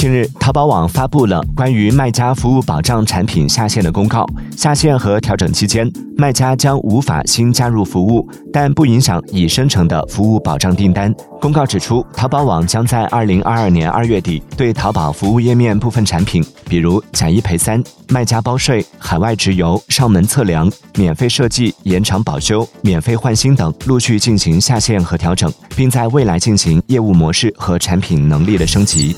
近日淘宝网发布了关于卖家服务保障产品下线的公告下线和调整期间卖家将无法新加入服务但不影响已生成的服务保障订单公告指出。淘宝网将在二零二二年二月底对淘宝服务页面部分产品比如假一赔三卖家包税海外直邮上门测量免费设计延长保修免费换新等陆续进行下线和调整并在未来进行业务模式和产品能力的升级。